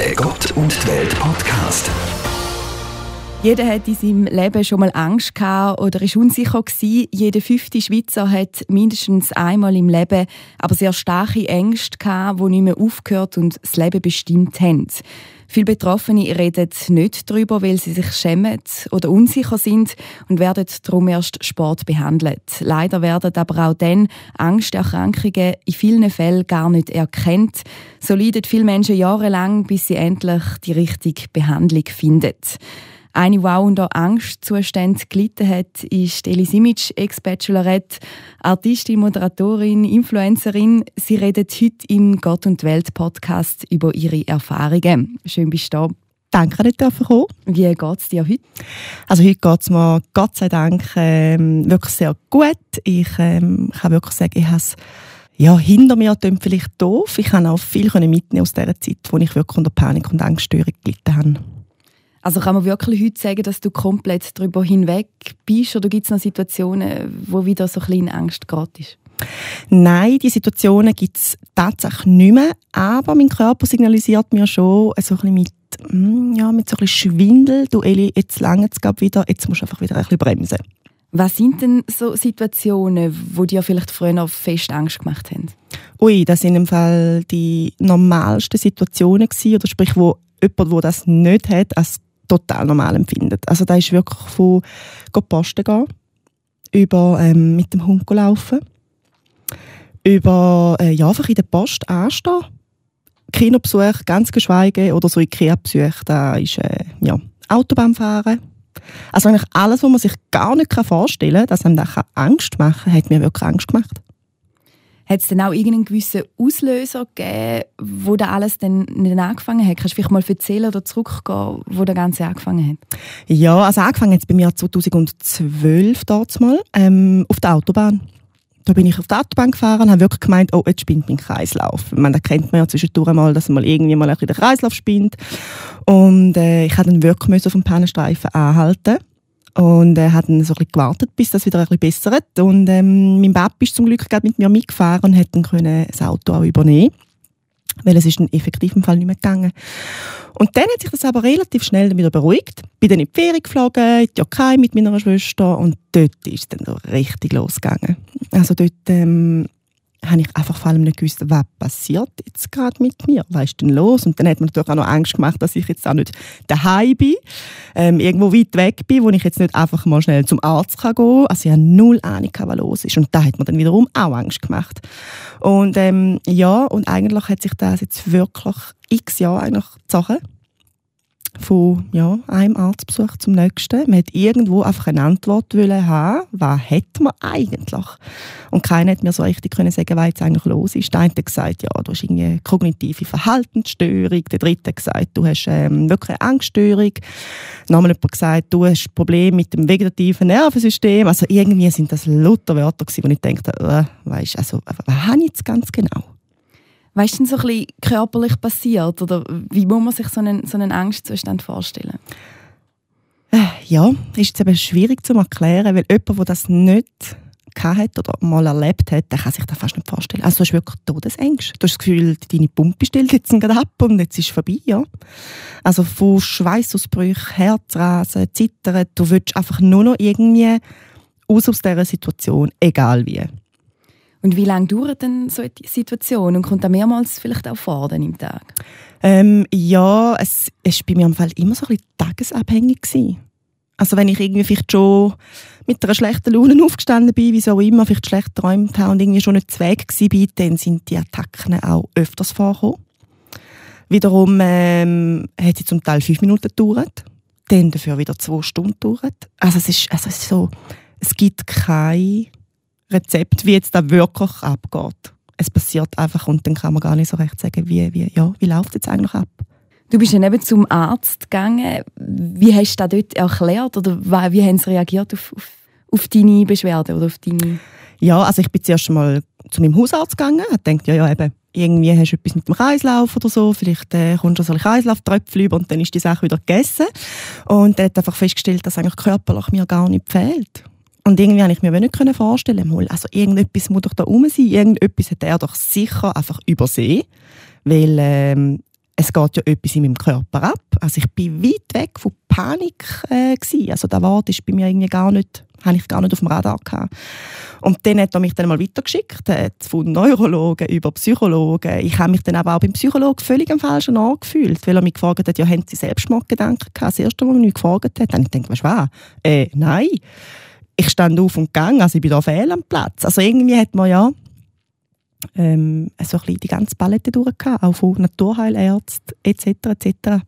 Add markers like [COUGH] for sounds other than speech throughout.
Der Gott und Welt Podcast. Jeder hat in seinem Leben schon mal Angst gehabt oder ist unsicher gewesen. Jeder fünfte Schweizer hat mindestens einmal im Leben aber sehr starke Ängste gehabt, die nicht mehr aufgehört und das Leben bestimmt haben. Viele Betroffene reden nicht darüber, weil sie sich schämen oder unsicher sind und werden darum erst Sport behandelt. Leider werden aber auch dann Angsterkrankungen in vielen Fällen gar nicht erkannt. So leiden viele Menschen jahrelang, bis sie endlich die richtige Behandlung finden. Eine, die auch unter Angstzuständen gelitten hat, ist Eli Simic, Ex-Bachelorette, Artistin, Moderatorin, Influencerin. Sie redet heute im Gott und Welt Podcast über ihre Erfahrungen. Schön bist du da. Danke, dass ich kommen Wie geht es dir heute? Also heute geht es mir Gott sei Dank ähm, wirklich sehr gut. Ich ähm, kann wirklich sagen, ich habe es ja, hinter mir klingt vielleicht doof. Ich kann auch viel mitnehmen aus dieser Zeit, wo ich wirklich unter Panik und Angststörung gelitten habe. Also kann man wirklich heute sagen, dass du komplett darüber hinweg bist oder gibt es noch Situationen, wo wieder so ein bisschen Angst gerade ist? Nein, die Situationen gibt es tatsächlich nicht mehr, aber mein Körper signalisiert mir schon so ein bisschen mit, hm, ja, mit so ein bisschen Schwindel, du Eli, jetzt lange es wieder, jetzt musst du einfach wieder ein bisschen bremsen. Was sind denn so Situationen, wo dir vielleicht früher noch fest Angst gemacht haben? Ui, das sind im Fall die normalsten Situationen gewesen, oder sprich, wo jemand, der das nicht hat, als total normal empfindet. Also da ist wirklich von Posten gehen, über ähm, mit dem Hund laufen, über äh, ja, einfach in der Post anstehen, Kinobesuch ganz geschweige oder so Ikea-Besuch, da ist äh, ja, Autobahn fahren. Also eigentlich alles, was man sich gar nicht vorstellen kann, dass einem das Angst machen kann, hat mir wirklich Angst gemacht. Hat es denn auch irgendeinen gewissen Auslöser gegeben, wo da alles dann nicht angefangen hat? Kannst du vielleicht mal erzählen oder zurückgehen, wo das Ganze angefangen hat? Ja, also angefangen hat es bei mir 2012 dort mal, ähm, auf der Autobahn. Da bin ich auf der Autobahn gefahren und habe wirklich gemeint, oh, jetzt spinnt mein Kreislauf. Meine, da kennt man ja zwischendurch mal, dass man irgendwie mal ein bisschen den Kreislauf spinnt. Und äh, ich musste dann wirklich auf dem Pannenstreifen anhalten und er hat dann so ein bisschen gewartet, bis das wieder ein bisschen bessert. Und ähm, mein Papa ist zum Glück gerade mit mir mitgefahren und hat dann können das Auto auch übernehmen weil es ist dann effektiv im Fall nicht mehr gegangen. Und dann hat sich das aber relativ schnell wieder beruhigt. Bin dann in die Ferien geflogen, in die Türkei mit meiner Schwester und dort ist es dann richtig losgegangen. Also dort ähm, habe ich einfach vor allem nicht gewusst, was passiert jetzt gerade mit mir, was ist denn los? Und dann hat man natürlich auch noch Angst gemacht, dass ich jetzt auch nicht daheim bin, ähm, irgendwo weit weg bin, wo ich jetzt nicht einfach mal schnell zum Arzt kann gehen kann. Also ich habe null Ahnung, was los ist. Und da hat man dann wiederum auch Angst gemacht. Und ähm, ja, und eigentlich hat sich das jetzt wirklich x Jahre eigentlich gezogen von ja, einem Arztbesuch zum nächsten. Man hat irgendwo einfach eine Antwort haben, was hat man eigentlich? Und keiner hat mir so richtig können sagen, was jetzt eigentlich los ist. Der eine hat gesagt, ja, du hast eine kognitive Verhaltensstörung. Der dritte hat gesagt, du hast ähm, wirklich eine Angststörung. Nochmal jemand gesagt, du hast Probleme mit dem vegetativen Nervensystem. Also irgendwie sind das lauter Wörter gewesen, wo ich dachte, äh, weißt, also, was habe ich jetzt ganz genau? Ist denn so ein bisschen körperlich passiert? Oder wie muss man sich so einen, so einen Angstzustand vorstellen? Äh, ja, ist jetzt eben schwierig zu erklären, weil jemand, der das nicht hat oder mal erlebt hat, der kann sich das fast nicht vorstellen. Also du hast wirklich Todesängste. Du hast das Gefühl, deine Pumpe stellt jetzt gerade ab und jetzt ist es vorbei. Ja? Also von Schweißausbrüchen, Herzrasen, Zittern, du willst einfach nur noch irgendwie aus aus dieser Situation, egal wie. Und wie lange dauert denn so eine Situation und kommt da mehrmals vielleicht auch vor dann im Tag? Ähm, ja, es war bei mir im Fall immer so ein bisschen tagesabhängig. Gewesen. Also wenn ich irgendwie vielleicht schon mit einer schlechten Laune aufgestanden bin, wie auch immer, vielleicht schlecht geträumt habe und irgendwie schon nicht zu Weg war, dann sind die Attacken auch öfters vorgekommen. Wiederum ähm, hat sie zum Teil fünf Minuten gedauert, dann dafür wieder zwei Stunden gedauert. Also es ist, also es ist so, es gibt keine Rezept, wie jetzt da wirklich abgeht. Es passiert einfach und dann kann man gar nicht so recht sagen, wie, wie, ja, wie läuft es jetzt eigentlich ab. Du bist ja eben zum Arzt gegangen. Wie hast du das dort erklärt oder wie haben sie reagiert auf, auf, auf deine Beschwerden oder auf deine... Ja, also ich bin zuerst mal zu meinem Hausarzt gegangen und gedacht, ja, ja, eben, irgendwie hast du etwas mit dem Kreislauf oder so, vielleicht äh, kommst du so ein Kreislauftröpfchen über und dann ist die Sache wieder gegessen. Und er hat einfach festgestellt, dass eigentlich körperlich mir gar nicht fehlt. Und irgendwie konnte ich mir nicht vorstellen, mal, also irgendetwas muss doch da rum sein, irgendetwas hat er doch sicher einfach übersehen, weil ähm, es geht ja etwas in meinem Körper ab. Also ich bin weit weg von Panik äh, gewesen. Also der Wort ist bei mir irgendwie gar nicht, habe ich gar nicht auf dem Radar gehabt. Und dann hat er mich dann mal weitergeschickt, äh, von Neurologen über Psychologen. Ich habe mich dann aber auch beim Psychologen völlig am falschen Ort gefühlt, weil er mich gefragt hat, ja, haben Sie Selbstmordgedanken gehabt? Das erste Mal, als er mich gefragt hat, dann habe ich gedacht, weißt du was? Äh, nein. Ich stand auf und gang, also ich bin da fehl am Platz. Also irgendwie hat man ja ähm, so ein die ganze Palette durchgehabt, auch von Naturheilärzten etc. etc.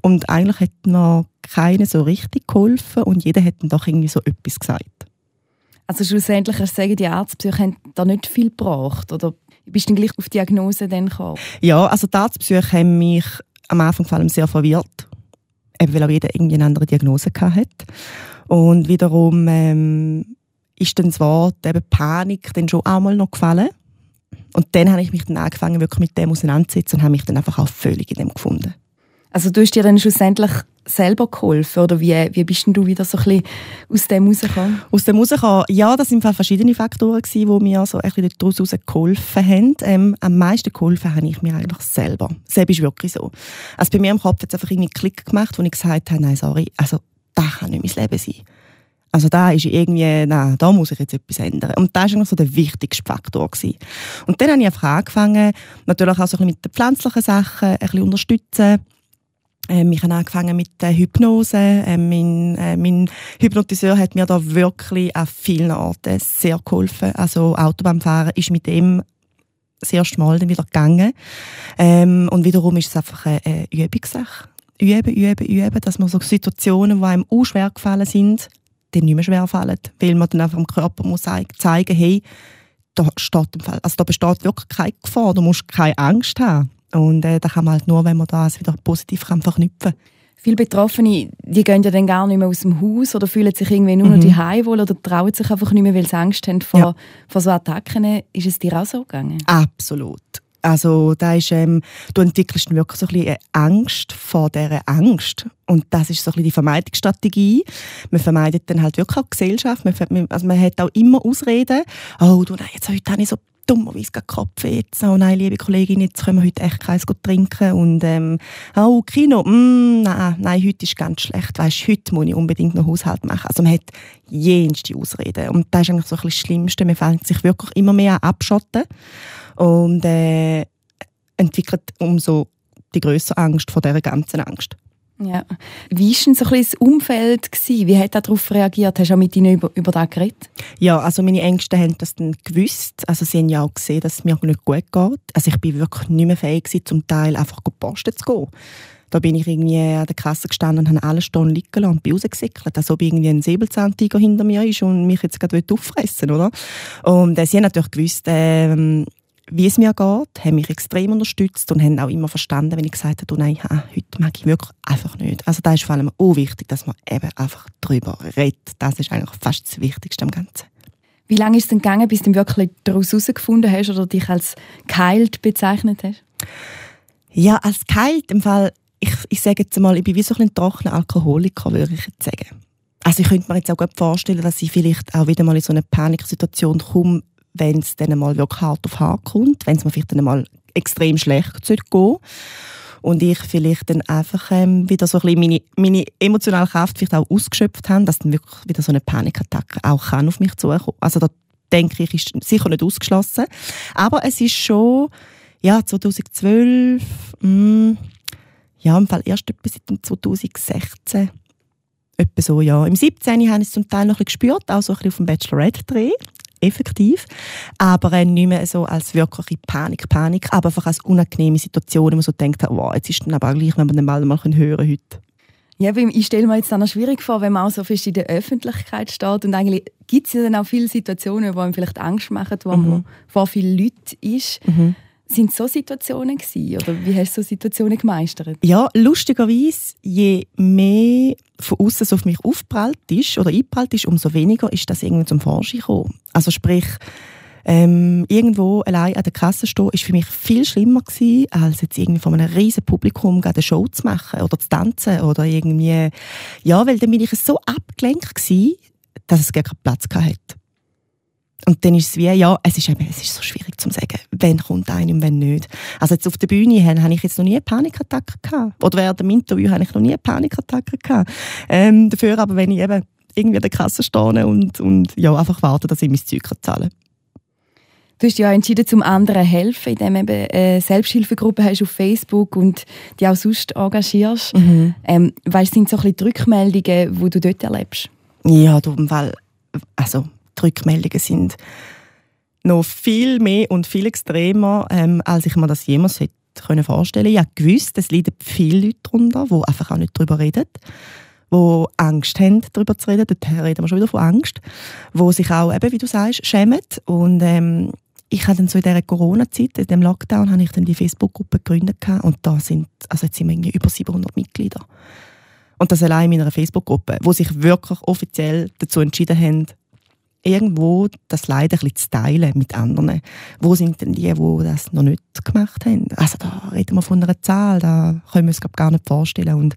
Und eigentlich hat noch keiner so richtig geholfen und jeder hat dann doch irgendwie so etwas gesagt. Also schlussendlich du sagen, die Arztpsyche haben da nicht viel gebracht oder bist du dann gleich auf die Diagnose dann gekommen? Ja, also die Arztpsyche haben mich am Anfang vor allem sehr verwirrt, eben weil auch jeder irgendwie eine andere Diagnose hatte. Und wiederum ähm, ist dann das Wort eben Panik dann schon einmal noch gefallen. Und dann habe ich mich dann angefangen, wirklich mit dem auseinanderzusetzen und habe mich dann einfach auch völlig in dem gefunden. Also du hast dir dann schlussendlich selber geholfen oder wie, wie bist denn du wieder so ein bisschen aus dem rausgekommen? Aus dem rausgekommen? Ja, das sind verschiedene Faktoren gewesen, die mir so ein bisschen daraus geholfen haben. Ähm, am meisten geholfen habe ich mir eigentlich selber. Selbst ist wirklich so. Also bei mir im Kopf hat es einfach irgendwie einen Klick gemacht, wo ich gesagt habe, nein, sorry, also das kann nicht mein Leben sein. Also da ist irgendwie, nein, da muss ich jetzt etwas ändern. Und das war eigentlich so der wichtigste Faktor. Gewesen. Und dann habe ich einfach angefangen, natürlich auch so ein bisschen mit den pflanzlichen Sachen ein bisschen unterstützen. Ähm, ich habe angefangen mit der Hypnose. Ähm, mein, äh, mein Hypnotiseur hat mir da wirklich an vielen Orten sehr geholfen. Also Autobahnfahren ist mit dem das erste Mal dann wieder gegangen. Ähm, und wiederum ist es einfach eine, eine Übungssache. Üben, üben, üben, dass man so Situationen, die einem auch schwer gefallen sind, dann nicht mehr schwer fallen, weil man dann einfach dem Körper muss zeigen, hey, da, steht im Fall, also da besteht wirklich keine Gefahr, du musst keine Angst haben. Und äh, das kann man halt nur, wenn man das wieder positiv kann verknüpfen kann. Viele Betroffene, die gehen ja dann gar nicht mehr aus dem Haus oder fühlen sich irgendwie nur mhm. noch die wohl oder trauen sich einfach nicht mehr, weil sie Angst haben vor, ja. vor so Attacken. Ist es dir auch so gegangen? Absolut. Also da ist, ähm, du entwickelst wirklich so ein bisschen Angst vor dieser Angst. Und das ist so ein bisschen die Vermeidungsstrategie. Man vermeidet dann halt wirklich auch die Gesellschaft. Man, also man hat auch immer Ausreden. Oh, du, nein, jetzt heute habe ich so dummerweise Kopf jetzt. Oh nein, liebe Kollegin, jetzt können wir heute echt keins trinken. Und ähm, oh, Kino, mm, nein, nein, heute ist ganz schlecht. Weißt, heute muss ich unbedingt noch Haushalt machen. Also man hat jenste Ausreden. Und das ist eigentlich so ein bisschen das Schlimmste. Man fängt sich wirklich immer mehr an abschotten und äh, entwickelt umso die größere Angst vor dieser ganzen Angst. Ja. Wie war denn so ein das Umfeld? Gewesen? Wie hat er darauf reagiert? Hast du auch mit ihnen über, über das geredet? Ja, also meine Ängste haben das dann gewusst. Also sie haben ja auch gesehen, dass es mir nicht gut geht. Also ich bin wirklich nicht mehr fähig gewesen, zum Teil einfach posten zu gehen. Da bin ich irgendwie an der Kasse gestanden und habe alle Stunden liegen lassen und bin rausgesickelt, als ob irgendwie ein Säbelzahntiger hinter mir ist und mich jetzt gerade auffressen oder? Und äh, sie haben natürlich gewusst, ähm, wie es mir geht, haben mich extrem unterstützt und haben auch immer verstanden, wenn ich gesagt habe, oh nein, heute mag ich wirklich einfach nicht. Also da ist vor allem auch wichtig, dass man eben einfach darüber redet. Das ist eigentlich fast das Wichtigste am Ganzen. Wie lange ist es denn gegangen, bis du wirklich daraus herausgefunden hast oder dich als geheilt bezeichnet hast? Ja, als geheilt im Fall, ich, ich sage jetzt mal, ich bin wie so ein trockener Alkoholiker, würde ich jetzt sagen. Also ich könnte mir jetzt auch gut vorstellen, dass ich vielleicht auch wieder mal in so eine Paniksituation komme, wenn es dann mal wirklich hart auf hart kommt, wenn es mir vielleicht dann mal extrem schlecht geht und ich vielleicht dann einfach ähm, wieder so ein bisschen meine, meine emotionale Kraft vielleicht auch ausgeschöpft habe, dass dann wirklich wieder so eine Panikattacke auch kann auf mich zukommen. Also da denke ich, ist sicher nicht ausgeschlossen. Aber es ist schon, ja, 2012, mh, mm, ja, im Fall erst etwa seit 2016, etwa so, ja. Im 17. habe ich es zum Teil noch ein bisschen gespürt, auch so ein bisschen auf dem Bachelorette-Dreh effektiv, aber äh, nicht mehr so als wirkliche Panik, Panik, aber einfach als unangenehme Situation, wo man so denkt, wow, jetzt ist dann aber auch gleich, wenn man den mal hören heute. Ja, ich stelle mir jetzt dann auch schwierig vor, wenn man auch so fest in der Öffentlichkeit steht und eigentlich gibt es ja dann auch viele Situationen, wo man vielleicht Angst macht, wo mhm. man vor vielen Leuten ist. Mhm. Sind so Situationen gewesen, oder wie hast du so Situationen gemeistert? Ja, lustigerweise, je mehr von außen auf mich aufprallt ist oder einprallt ist, umso weniger ist das irgendwie zum Vorschein gekommen. Also sprich, ähm, irgendwo allein an der Kasse stehen, ist für mich viel schlimmer gewesen, als jetzt irgendwie von einem riesen Publikum eine Show zu machen oder zu tanzen oder irgendwie, ja, weil dann bin ich so abgelenkt gewesen, dass es gar keinen Platz hatte. Und dann ist es wie, ja, es ist eben, es ist so schwierig zu sagen, wenn kommt einer und wenn nicht. Also jetzt auf der Bühne habe ich jetzt noch nie eine Panikattacke gehabt. Oder während dem Interview habe ich noch nie eine Panikattacke gehabt. Ähm, dafür aber, wenn ich eben irgendwie an der Kasse stehe und, und ja, einfach warte, dass ich mein Zeug zahlen kann. Du hast ja entschieden, zum anderen helfen, indem du eben eine Selbsthilfegruppe hast auf Facebook und die auch sonst engagierst. Mhm. Ähm, weißt, sind so ein bisschen die Rückmeldungen, die du dort erlebst? Ja, du, weil, also die Rückmeldungen sind noch viel mehr und viel extremer, ähm, als ich mir das jemals hätte können vorstellen. Ich habe gewusst, es leiden viele Leute darunter, die einfach auch nicht darüber reden, die Angst haben, darüber zu reden. Dort reden wir schon wieder von Angst. Die sich auch, eben, wie du sagst, schämen. Und ähm, ich habe dann so in dieser Corona-Zeit, in dem Lockdown, habe ich dann die Facebook-Gruppe gegründet und da sind, also jetzt sind wir irgendwie über 700 Mitglieder. Und das allein in meiner Facebook-Gruppe, wo sich wirklich offiziell dazu entschieden haben, irgendwo das Leid ein bisschen zu teilen mit anderen. Wo sind denn die, die das noch nicht gemacht haben? Also da reden wir von einer Zahl, da können wir uns gar nicht vorstellen. Und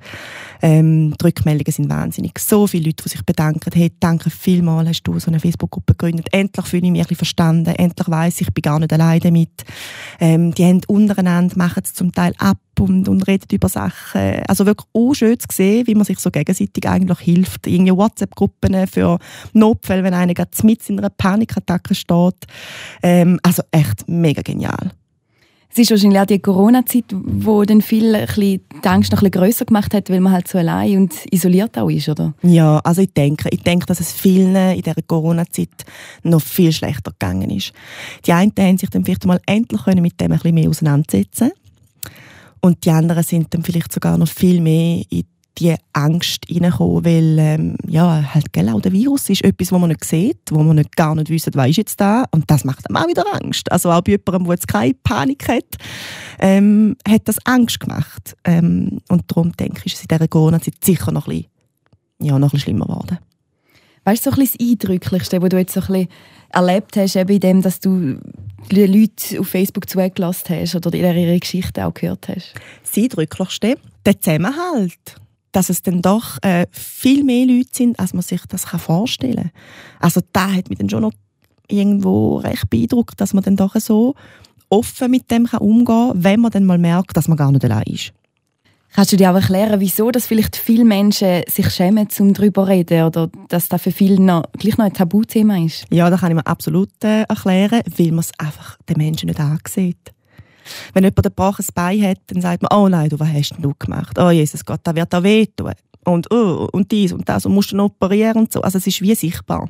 ähm, die Rückmeldungen sind wahnsinnig. So viele Leute, die sich bedanken, hey, danke vielmals, hast du so eine Facebook-Gruppe gegründet. Endlich fühle ich mich ein bisschen verstanden. Endlich weiss ich, ich bin gar nicht alleine damit. Ähm, die haben untereinander, machen es zum Teil ab und, und redet über Sachen. Also wirklich auch schön zu sehen, wie man sich so gegenseitig eigentlich hilft. Irgendwie WhatsApp-Gruppen für Notfälle, wenn einer mit in einer Panikattacke steht. Ähm, also echt mega genial. Es ist wahrscheinlich auch die Corona-Zeit, wo dann viel ein bisschen die Angst noch ein bisschen grösser gemacht hat, weil man halt so allein und isoliert auch ist, oder? Ja, also ich denke, ich denke, dass es vielen in dieser Corona-Zeit noch viel schlechter gegangen ist. Die einen haben sich dann vielleicht mal endlich mit dem ein bisschen mehr auseinandersetzen und die anderen sind dann vielleicht sogar noch viel mehr in die Angst reinkommen, weil ähm, ja, halt, gell, auch der Virus ist etwas, wo man nicht sieht, wo man nicht, gar nicht wissen, was ist jetzt da und das macht einem auch wieder Angst. Also auch bei jemandem, der jetzt keine Panik hat, ähm, hat das Angst gemacht. Ähm, und darum denke ich, ist es in dieser Corona-Zeit sicher noch ein bisschen, ja, noch ein bisschen schlimmer geworden. Weißt du, so ein bisschen das Eindrücklichste, was du jetzt so ein bisschen erlebt hast, eben in dem, dass du die Leute auf Facebook zugelassen hast oder ihre Geschichten auch gehört hast? Das Eindrücklichste? Der Zusammenhalt. Dass es dann doch äh, viel mehr Leute sind, als man sich das vorstellen kann. Also da hat mich dann schon noch irgendwo recht beeindruckt, dass man dann doch so offen mit dem umgehen kann, wenn man dann mal merkt, dass man gar nicht allein ist. Kannst du dir auch erklären, wieso dass vielleicht viele Menschen sich schämen, um darüber zu reden oder dass das für viele noch, gleich noch ein Tabuthema ist? Ja, das kann ich mir absolut äh, erklären, weil man es einfach den Menschen nicht ansieht. Wenn jemand ein gebrochenes Bein hat, dann sagt man, oh nein, du, was hast denn du gemacht? Oh Jesus Gott, da wird auch wehtun. Und, oh, und dies und das und musst dann operieren und so. Also es ist wie sichtbar.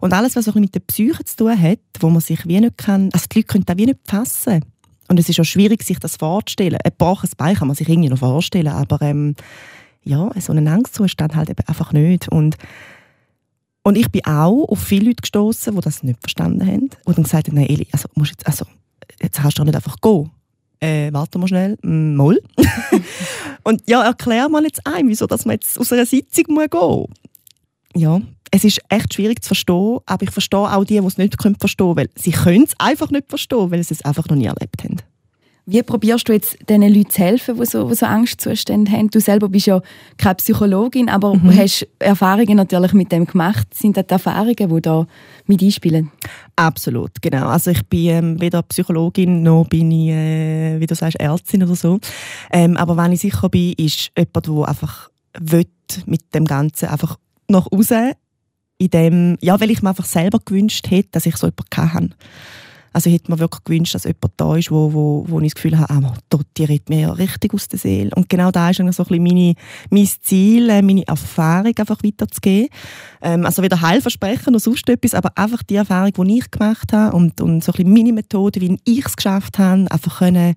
Und alles, was auch mit der Psyche zu tun hat, wo man sich wie nicht kann, also die Leute können das wie nicht fassen. Und es ist auch schwierig, sich das vorzustellen. Ein gebrochenes Bein kann man sich irgendwie noch vorstellen, aber ähm, ja, so einen Angstzustand halt eben einfach nicht. Und, und ich bin auch auf viele Leute gestoßen, die das nicht verstanden haben. Und dann gesagt haben, nein, Eli, also, musst jetzt, also, jetzt kannst du doch nicht einfach gehen. Äh, warte mal schnell, mm, mal. [LAUGHS] und ja, erklär mal jetzt ein, wieso dass man jetzt aus einer Sitzung muss gehen. Ja, es ist echt schwierig zu verstehen, aber ich verstehe auch die, die es nicht können verstehen weil sie können es einfach nicht verstehen, weil sie es einfach noch nie erlebt haben. Wie probierst du jetzt diesen Leuten zu helfen, die so, die so Angstzustände haben? Du selber bist ja keine Psychologin, aber mhm. hast Erfahrungen natürlich mit dem gemacht. Sind das die Erfahrungen, die da mit einspielen? Absolut, genau. Also ich bin ähm, weder Psychologin noch bin ich, äh, wie du sagst, Ärztin oder so. Ähm, aber wenn ich sicher bin, ist jemand, der einfach will, mit dem Ganzen einfach nach außen in dem, ja, weil ich mir einfach selber gewünscht hätte, dass ich so jemanden hatte. Also ich hätte mir wirklich gewünscht, dass jemand da ist, wo, wo, wo ich das Gefühl habe, ah, dort, die redet mir ja richtig aus der Seele. Und genau da ist eigentlich so ein bisschen meine, mein Ziel, äh, meine Erfahrung einfach weiterzugeben. Ähm, also weder Heilversprechen oder sonst etwas, aber einfach die Erfahrung, die ich gemacht habe und, und so ein bisschen meine Methode, wie ich es geschafft habe, einfach können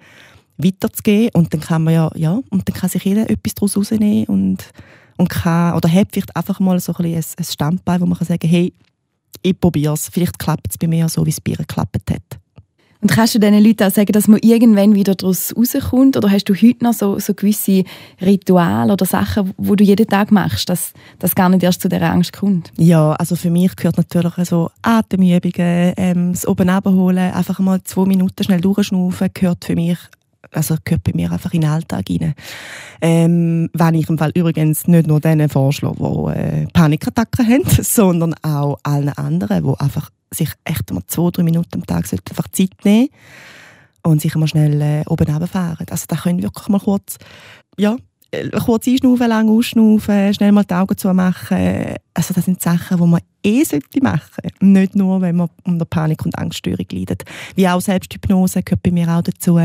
weiterzugeben. Und dann kann man ja, ja, und dann kann sich jeder etwas daraus rausnehmen und und kann, oder hat vielleicht einfach mal so ein, ein, ein Standbein, wo man kann sagen hey, ich probiere es, vielleicht klappt es bei mir so, wie es bei ihr geklappt hat. Und kannst du diesen Leuten auch sagen, dass man irgendwann wieder daraus rauskommt? Oder hast du heute noch so, so gewisse Rituale oder Sachen, die du jeden Tag machst, dass das gar nicht erst zu dieser Angst kommt? Ja, also für mich gehört natürlich so Atemübungen, ähm, das oben holen, einfach mal zwei Minuten schnell durchschnaufen, gehört für mich Also gehört bei mir einfach in den Alltag rein. Ähm, wenn ich im Fall übrigens nicht nur denen vorschlage, die äh, Panikattacken haben, [LAUGHS] sondern auch allen anderen, die einfach sich echt mal zwei, drei Minuten am Tag einfach Zeit nehmen und sich mal schnell äh, oben runterfahren. Also da können wirklich mal kurz, ja, äh, kurz einschnaufen, lang ausschnaufen, schnell mal die Augen zumachen. Also das sind Sachen, die man eh sollte machen Nicht nur, wenn man unter Panik- und Angststörung leidet. Wie auch Selbsthypnose gehört bei mir auch dazu.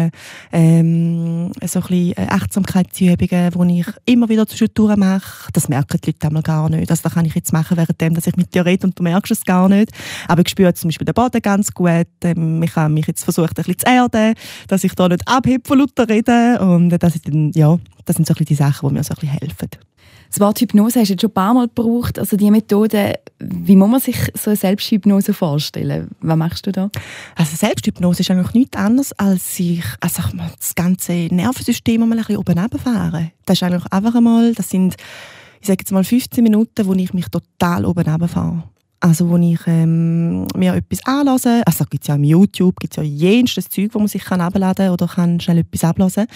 Ähm, so ein bisschen äh, Achtsamkeitsübungen, die ich immer wieder zwischendurch mache. Das merken die Leute einmal gar nicht. Also das kann ich jetzt machen, währenddem, dass ich mit dir rede und du merkst es gar nicht. Aber ich spüre zum Beispiel den Boden ganz gut. Ähm, ich habe mich jetzt versucht, ein bisschen zu erden, dass ich da nicht abhebe von lauter Reden. Und das, ist dann, ja, das sind so ein bisschen die Sachen, die mir so ein bisschen helfen. Das Wort Hypnose hast du schon ein paar Mal gebraucht. Also die Methode, wie muss man sich so eine Selbsthypnose vorstellen? Was machst du da? Also Selbsthypnose ist eigentlich nichts anderes, als sich also das ganze Nervensystem mal ein bisschen oben runterfahren. Das ist eigentlich einfach einmal, das sind, ich sage jetzt mal 15 Minuten, wo ich mich total oben runterfahre. Also wo ich ähm, mir etwas anlasse, also gibt es ja im YouTube, gibt ja jenstes Zeug, wo man sich kann abladen oder kann schnell etwas ablassen.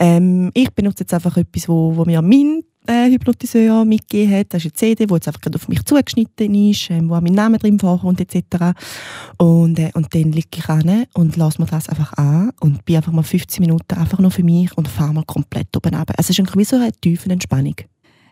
Ähm, ich benutze jetzt einfach etwas, wo, wo mir mein äh, Hypnotiseur mitgegeben hat. Das ist eine CD, die jetzt einfach gerade auf mich zugeschnitten ist, ähm, wo auch mein Name drin vorkommt etc. Und, äh, und dann liege ich an und lasse mir das einfach an und bin einfach mal 15 Minuten einfach nur für mich und fahre mal komplett oben runter. Also es ist wie so eine tiefe Entspannung.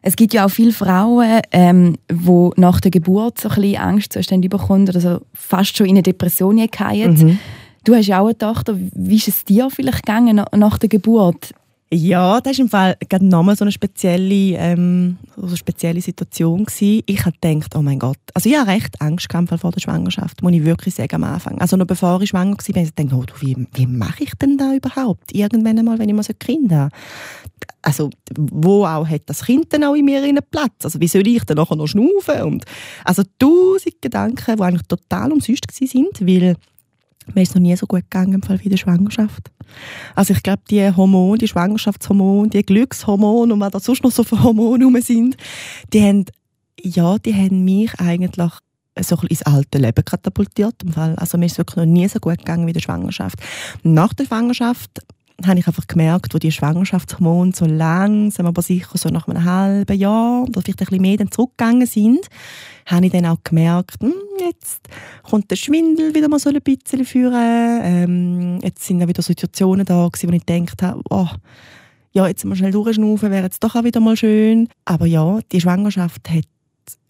Es gibt ja auch viele Frauen, ähm, die nach der Geburt so ein bisschen Angstzustände bekommen oder so fast schon in eine Depression fallen. Mhm. Du hast ja auch eine Tochter. Wie ist es dir vielleicht gegangen nach der Geburt? Ja, das war im Fall gerade nochmal so eine spezielle, ähm, so eine spezielle Situation. Gewesen. Ich habe gedacht, oh mein Gott. Also ich hatte recht Angst vor der Schwangerschaft, muss ich wirklich sagen am Anfang. Also noch bevor ich schwanger war, habe ich gedacht, oh, wie, wie mache ich denn da überhaupt? Irgendwann einmal, wenn ich mal so ein Kind habe. Also wo auch hat das Kind dann auch in mir einen Platz? Also wie soll ich dann nachher noch schnaufen? Und, also tausend Gedanken, die eigentlich total umsonst waren, weil mir ist noch nie so gut gegangen im Fall wie in der Schwangerschaft. Also ich glaube, die Hormone, die Schwangerschaftshormone, die Glückshormone und was da sonst noch so für Hormone rum sind, die haben, ja, die haben mich eigentlich so ins alte Leben katapultiert. Im Fall. Also mir ist wirklich noch nie so gut gegangen wie in der Schwangerschaft. Nach der Schwangerschaft habe ich einfach gemerkt, wo die Schwangerschaftshormone so langsam, aber sicher so nach einem halben Jahr oder vielleicht ein bisschen mehr dann zurückgegangen sind, habe ich dann auch gemerkt, hm, jetzt kommt der Schwindel wieder mal so ein bisschen führen. Ähm, jetzt sind dann wieder Situationen da gewesen, wo ich gedacht habe, oh, ja, jetzt mal schnell durchschnaufen, wäre jetzt doch auch wieder mal schön. Aber ja, die Schwangerschaft hat,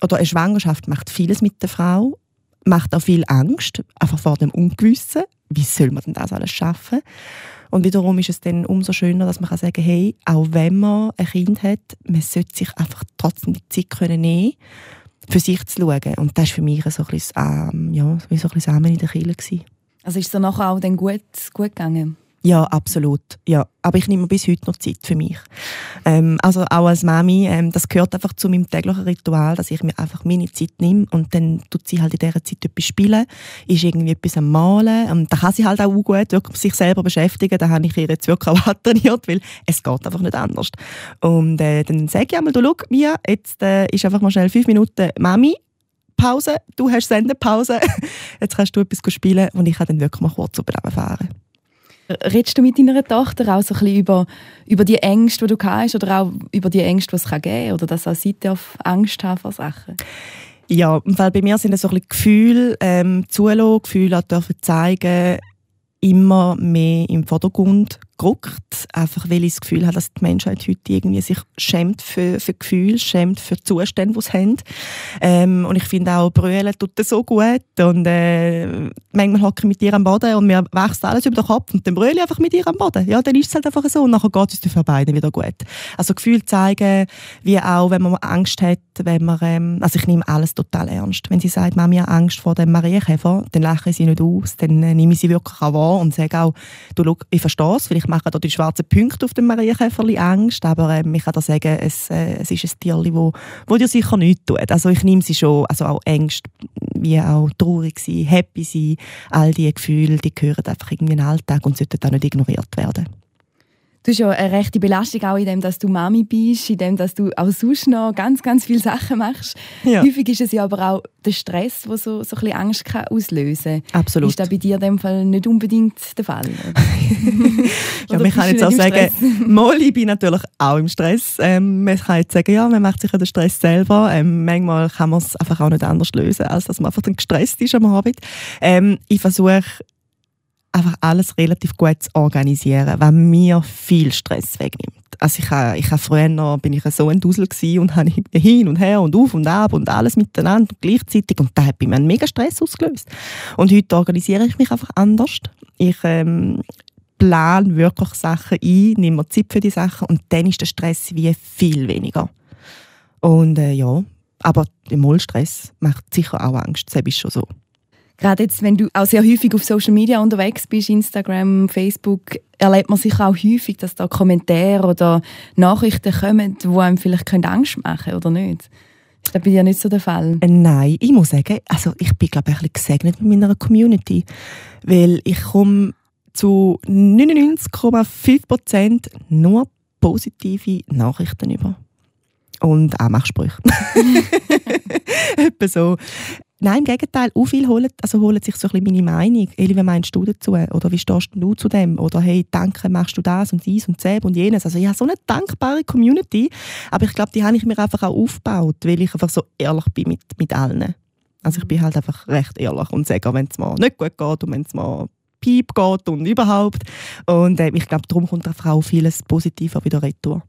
oder eine Schwangerschaft macht vieles mit der Frau, macht auch viel Angst, einfach vor dem Ungewissen. Wie soll man denn das alles schaffen? Und wiederum ist es dann umso schöner, dass man kann sagen hey, auch wenn man ein Kind hat, man sollte sich einfach trotzdem die Zeit können nehmen für sich zu schauen. Und das war für mich so ein bisschen, ähm, ja, so ein bisschen in der Kille. Also ist es dann nachher auch dann gut, gut gegangen? Ja, absolut. Ja. Aber ich nehme bis heute noch Zeit für mich. Ähm, also auch als Mami, ähm, das gehört einfach zu meinem täglichen Ritual, dass ich mir einfach meine Zeit nehme und dann tut sie halt in dieser Zeit etwas spielen, ist irgendwie etwas am Malen. Und da kann sie halt auch gut wirklich sich selber beschäftigen. Da habe ich ihr jetzt wirklich [LAUGHS] auch trainiert, weil es geht einfach nicht anders. Und äh, dann sage ich einmal, du schau, Mia, jetzt äh, ist einfach mal schnell fünf Minuten Mami, Pause, du hast Sendepause, [LAUGHS] jetzt kannst du etwas spielen und ich kann dann wirklich mal kurz fahren. Redest du mit deiner Tochter auch so ein bisschen über, über die Ängste, die du hast, oder auch über die Ängste, die es geben kann, oder dass auch Seite auf Angst haben vor Sachen? Ja, weil bei mir sind es so ein bisschen Gefühle, ähm, zulassen, Gefühle auch dürfen zeigen, immer mehr im Vordergrund gerückt, einfach weil ich das Gefühl habe, dass die Menschheit heute irgendwie sich schämt für, für Gefühle, schämt für die Zustände, die sie haben. Ähm, und ich finde auch, Brüllen tut das so gut und äh, manchmal hocke ich mit ihr am Boden und mir wächst alles über den Kopf und dann brülle ich einfach mit ihr am Boden. Ja, dann ist es halt einfach so und nachher geht es für beide wieder gut. Also Gefühle zeigen, wie auch, wenn man Angst hat, wenn man, ähm, also ich nehme alles total ernst. Wenn sie sagt, Mami hat Angst vor dem Marienkäfer, dann lache ich sie nicht aus, dann äh, nehme ich sie wirklich auch wahr und sage auch, du, schau, ich verstehe es, vielleicht machen da die schwarzen Punkte auf dem Marienkäferli Angst, aber äh, ich kann da sagen, es, äh, es ist ein Tierli, wo, wo dir sicher nichts tut. Also ich nehme sie schon, also auch Ängste, wie auch traurig sein, happy sein, all diese Gefühle, die gehören einfach irgendwie in den Alltag und sollten auch nicht ignoriert werden. Du hast ja eine rechte Belastung auch in dem, dass du Mami bist, in dem, dass du auch sonst noch ganz, ganz viele Sachen machst. Ja. Häufig ist es ja aber auch der Stress, der so, so ein bisschen Angst kann auslösen kann. Absolut. Ist das bei dir in dem Fall nicht unbedingt der Fall? [LAUGHS] ja, man kann jetzt auch sagen, [LAUGHS] Molly bin natürlich auch im Stress. Ähm, man kann jetzt sagen, ja, man macht sich ja den Stress selber. Ähm, manchmal kann man es einfach auch nicht anders lösen, als dass man einfach dann gestresst ist am Abend. Ähm, ich versuche einfach alles relativ gut zu organisieren, was mir viel Stress wegnimmt. Also ich, habe, ich habe früher noch, bin ich so ein Dusel und [LAUGHS] habe hin und her und auf und ab und alles miteinander und gleichzeitig und da hat bei mir einen mega Stress ausgelöst. Und heute organisiere ich mich einfach anders. Ich ähm, plane wirklich Sachen ein, nehme mir Zeit für die Sachen und dann ist der Stress wie viel weniger. Und äh, ja, aber der Mollstress macht sicher auch Angst, das ist schon so. Gerade jetzt, wenn du auch sehr häufig auf Social Media unterwegs bist, Instagram, Facebook, erlebt man sicher auch häufig, dass da Kommentare oder Nachrichten kommen, die einem vielleicht Angst machen können, oder nicht? Ist das bei dir nicht so der Fall? Äh, nein, ich muss sagen, also ich bin glaube ich ein bisschen gesegnet mit meiner Community, weil ich komme zu 99,5% nur positive Nachrichten über. Und auch Machsprüche. [LAUGHS] [LAUGHS] Etwa so. Nein, im Gegenteil, auch viele holen, also holen sich so ein bisschen meine Meinung. Eli, wie meinst du dazu? Oder wie stehst du zu dem? Oder hey, danke, machst du das und dies und das und jenes. Also ich habe so eine dankbare Community, aber ich glaube, die habe ich mir einfach auch aufgebaut, weil ich einfach so ehrlich bin mit, mit allen. Also ich bin halt einfach recht ehrlich und sage, wenn es mir nicht gut geht und wenn es mir piep geht und überhaupt. Und äh, ich glaube, darum kommt einfach auch vieles Positiver wieder retour.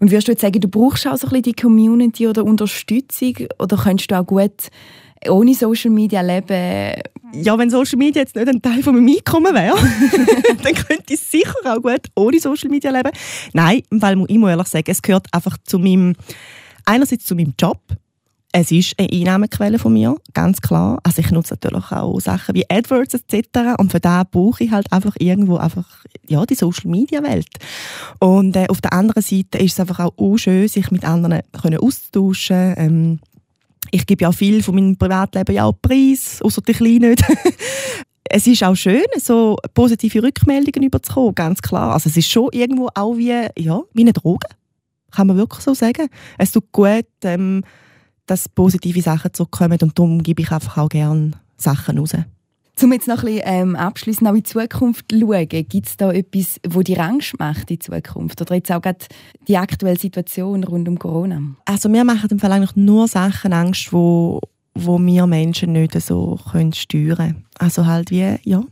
Und würdest du jetzt sagen, du brauchst auch so ein bisschen die Community oder Unterstützung oder könntest du auch gut ohne Social Media leben? Ja, wenn Social Media jetzt nicht ein Teil von meinem Einkommen wäre, [LAUGHS] dann könnte ich sicher auch gut ohne Social Media leben. Nein, weil ich muss ehrlich sagen, es gehört einfach zu meinem, einerseits zu meinem Job, es ist eine Einnahmequelle von mir, ganz klar. Also ich nutze natürlich auch Sachen wie AdWords etc. Und für da brauche ich halt einfach irgendwo einfach ja die Social Media Welt. Und äh, auf der anderen Seite ist es einfach auch schön, sich mit anderen können auszutauschen. Ähm, ich gebe ja viel von meinem Privatleben ja auch Preis, außer die Kleinen nicht. [LAUGHS] es ist auch schön, so positive Rückmeldungen überzukommen, ganz klar. Also es ist schon irgendwo auch wie, ja, wie eine Droge, kann man wirklich so sagen. Es tut gut, ähm, dass positive Sachen zurückkommen und darum gebe ich einfach auch gerne Sachen raus. Um jetzt noch ein bisschen ähm, abschließend auch in die Zukunft zu schauen, gibt es da etwas, das dir Angst macht in Zukunft? Oder jetzt auch gerade die aktuelle Situation rund um Corona? Also mir machen im Fall eigentlich nur Sachen Angst, wo, wo wir Menschen nicht so können steuern können. Also halt wie, ja,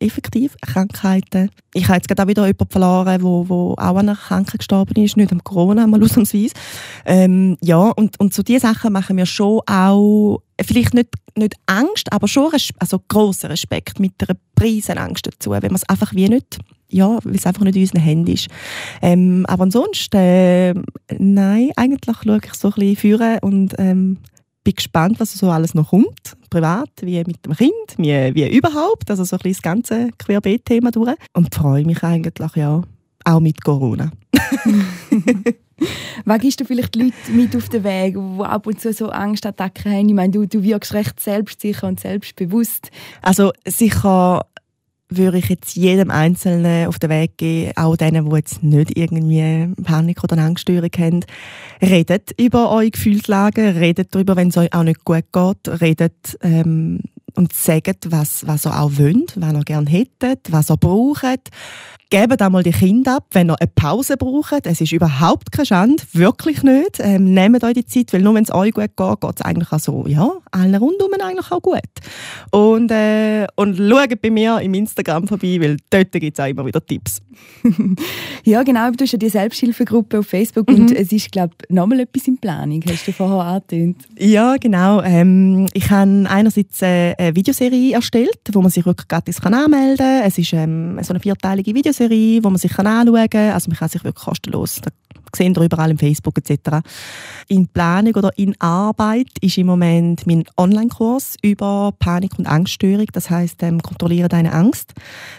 effektiv Krankheiten. Ich habe jetzt gerade auch wieder jemanden verloren, wo, wo auch an einer Krankheit gestorben ist, nicht am Corona, mal [LAUGHS] ausnahmsweise. Ähm, ja, und, und so diese Sachen machen mir schon auch, vielleicht nicht, nicht Angst, aber schon also grossen Respekt mit einer Preisenangst dazu, wenn man es einfach wie nicht ja, weil es einfach nicht in unseren Händen ist. Ähm, aber ansonsten, äh, nein, eigentlich schaue ich so ein bisschen führen und ähm, bin gespannt, was so alles noch kommt, privat wie mit dem Kind, wie, wie überhaupt, also so ein bisschen das ganze Querbeet-Thema durch. Und freue mich eigentlich ja auch mit Corona. [LAUGHS] Was gibst du vielleicht die Leute mit auf den Weg, die ab und zu so Angstattacken haben? Ich meine, du, du wirkst recht selbstsicher und selbstbewusst. Also sicher würde ich jetzt jedem Einzelnen auf den Weg gehen, auch denen, die jetzt nicht irgendwie Panik oder Angststörung haben. Redet über eure Gefühlslagen, redet darüber, wenn es euch auch nicht gut geht, redet ähm, und sagt, was, was ihr auch wollt, was ihr gerne hättet, was ihr braucht. Gebt einmal die Kinder ab, wenn ihr eine Pause braucht. Es ist überhaupt keine Schande, wirklich nicht. Ähm, nehmt euch die Zeit, weil nur wenn es euch gut geht, geht es eigentlich auch so, ja, allen rundum eigentlich auch gut. Und, äh, und schaut bei mir im Instagram vorbei, weil dort gibt es auch immer wieder Tipps. [LAUGHS] ja, genau. Du hast ja die Selbsthilfegruppe auf Facebook mhm. und es ist, glaube ich, nochmal etwas in Planung, hast du vorher angetönt. Ja, genau. Ähm, ich habe einerseits eine Videoserie erstellt, wo man sich wirklich gratis anmelden kann. Es ist ähm, so eine vierteilige Videoserie, wo man sich anschauen kann. Also man kann sich wirklich kostenlos sehen ihr überall im Facebook etc. In Planung oder in Arbeit ist im Moment mein Online-Kurs über Panik- und Angststörung, das heißt ähm, kontrolliere deine Angst.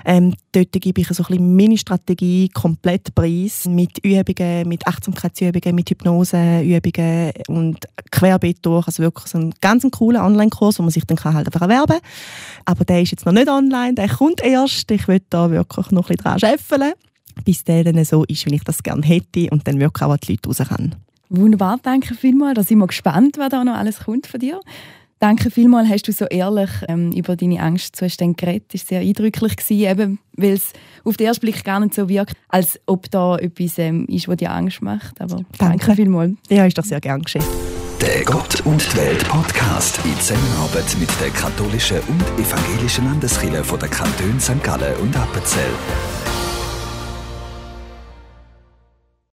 Ähm, dort gebe ich so ein bisschen meine Strategie komplett preis mit Übungen, mit Achtsamkeitsübungen, mit Hypnoseübungen und querbeet durch. Also wirklich so ein ganz cooler Online-Kurs, wo man sich dann halt einfach erwerben kann. Aber der ist jetzt noch nicht online, der kommt erst. Ich will da wirklich noch ein bisschen dran scheffeln. Bis der dann so ist, wie ich das gerne hätte und dann wirklich auch an die Leute raus kann. Wunderbar, danke vielmals. Da sind wir gespannt, was da noch alles kommt von dir. Danke vielmals, hast du so ehrlich ähm, über deine Angstzustände geredet. Das war sehr eindrücklich, gewesen, eben, weil es auf den ersten Blick gar nicht so wirkt, als ob da etwas ähm, ist, was dir Angst macht. Aber danke, danke vielmals. Ja, ist doch sehr gern geschehen. Der Gott und die Welt Podcast in Zusammenarbeit mit der katholischen und evangelischen Landeskirche von der Kantone St. Gallen und Appenzell.